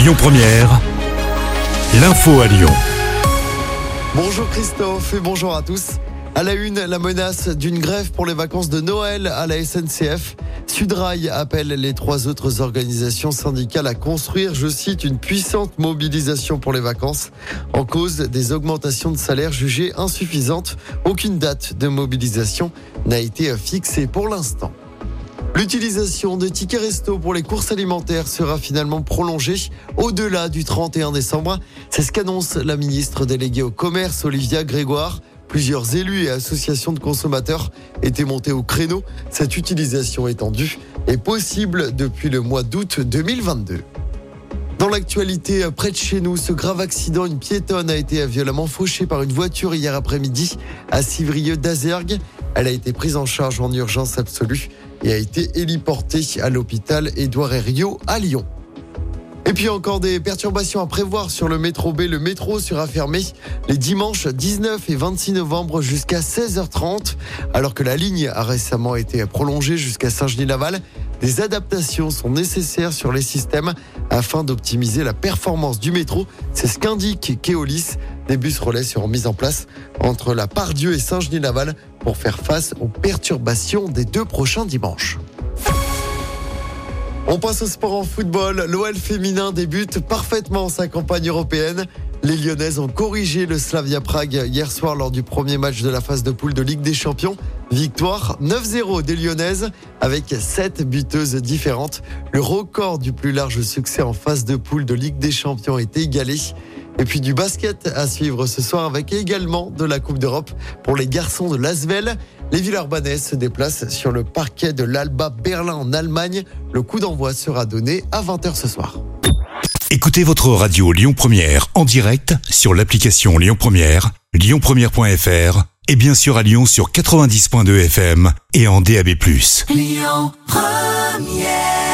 Lyon Première, l'info à Lyon. Bonjour Christophe et bonjour à tous. À la une, la menace d'une grève pour les vacances de Noël à la SNCF. Sudrail appelle les trois autres organisations syndicales à construire, je cite, une puissante mobilisation pour les vacances. En cause des augmentations de salaire jugées insuffisantes, aucune date de mobilisation n'a été fixée pour l'instant. L'utilisation des tickets resto pour les courses alimentaires sera finalement prolongée au-delà du 31 décembre. C'est ce qu'annonce la ministre déléguée au commerce, Olivia Grégoire. Plusieurs élus et associations de consommateurs étaient montés au créneau. Cette utilisation étendue est possible depuis le mois d'août 2022. Dans l'actualité, près de chez nous, ce grave accident, une piétonne a été violemment fauchée par une voiture hier après-midi à Civrieux d'Azergue. Elle a été prise en charge en urgence absolue et a été héliportée à l'hôpital Édouard Herriot à Lyon. Et puis encore des perturbations à prévoir sur le métro B. Le métro sera fermé les dimanches 19 et 26 novembre jusqu'à 16h30, alors que la ligne a récemment été prolongée jusqu'à Saint-Genis-Laval. Des adaptations sont nécessaires sur les systèmes afin d'optimiser la performance du métro. C'est ce qu'indique Keolis. Des bus relais seront mis en place entre la Pardieu et Saint-Genis-Laval pour faire face aux perturbations des deux prochains dimanches. On passe au sport en football. L'OL féminin débute parfaitement sa campagne européenne. Les Lyonnaises ont corrigé le Slavia Prague hier soir lors du premier match de la phase de poule de Ligue des Champions. Victoire 9-0 des Lyonnaises avec 7 buteuses différentes. Le record du plus large succès en phase de poule de Ligue des Champions est égalé. Et puis du basket à suivre ce soir avec également de la Coupe d'Europe pour les garçons de Lasvel. Les Villeurbanais se déplacent sur le parquet de l'Alba Berlin en Allemagne. Le coup d'envoi sera donné à 20h ce soir. Écoutez votre radio Lyon Première en direct sur l'application Lyon Première, lyonpremière.fr et bien sûr à Lyon sur 90.2 FM et en DAB+. Lyon Première